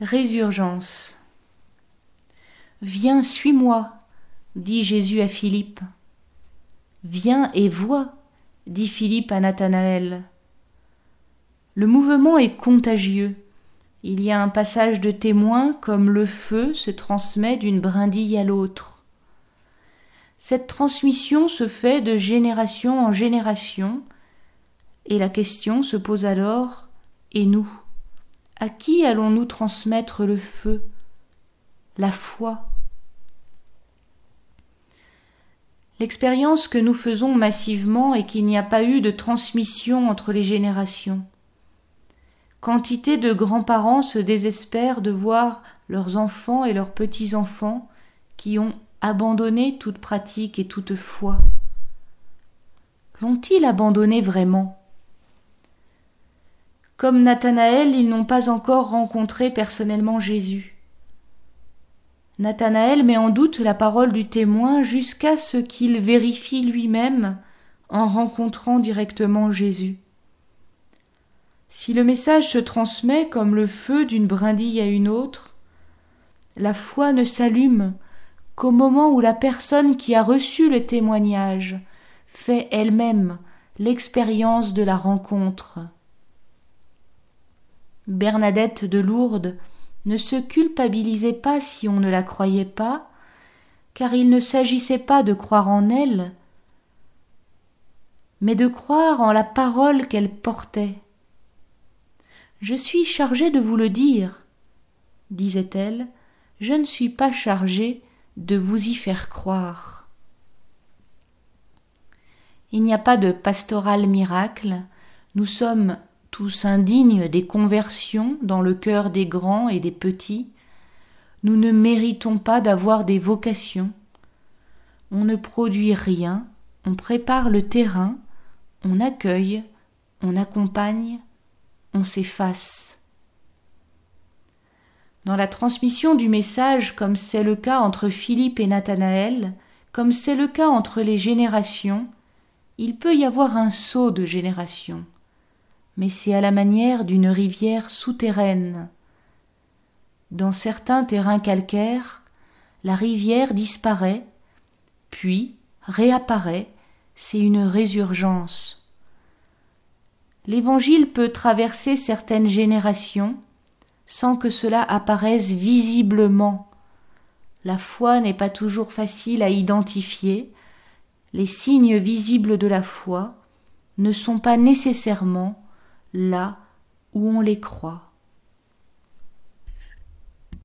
Résurgence. Viens, suis-moi, dit Jésus à Philippe. Viens et vois, dit Philippe à Nathanaël. Le mouvement est contagieux. Il y a un passage de témoins comme le feu se transmet d'une brindille à l'autre. Cette transmission se fait de génération en génération, et la question se pose alors Et nous? À qui allons-nous transmettre le feu, la foi? L'expérience que nous faisons massivement est qu'il n'y a pas eu de transmission entre les générations. Quantité de grands-parents se désespèrent de voir leurs enfants et leurs petits-enfants qui ont abandonné toute pratique et toute foi. L'ont-ils abandonné vraiment? Comme Nathanaël, ils n'ont pas encore rencontré personnellement Jésus. Nathanaël met en doute la parole du témoin jusqu'à ce qu'il vérifie lui-même en rencontrant directement Jésus. Si le message se transmet comme le feu d'une brindille à une autre, la foi ne s'allume qu'au moment où la personne qui a reçu le témoignage fait elle-même l'expérience de la rencontre. Bernadette de Lourdes ne se culpabilisait pas si on ne la croyait pas, car il ne s'agissait pas de croire en elle, mais de croire en la parole qu'elle portait. Je suis chargée de vous le dire, disait-elle, je ne suis pas chargée de vous y faire croire. Il n'y a pas de pastoral miracle, nous sommes tous indignes des conversions dans le cœur des grands et des petits, nous ne méritons pas d'avoir des vocations. On ne produit rien, on prépare le terrain, on accueille, on accompagne, on s'efface. Dans la transmission du message, comme c'est le cas entre Philippe et Nathanaël, comme c'est le cas entre les générations, il peut y avoir un saut de génération mais c'est à la manière d'une rivière souterraine. Dans certains terrains calcaires, la rivière disparaît, puis réapparaît, c'est une résurgence. L'Évangile peut traverser certaines générations sans que cela apparaisse visiblement. La foi n'est pas toujours facile à identifier, les signes visibles de la foi ne sont pas nécessairement là où on les croit.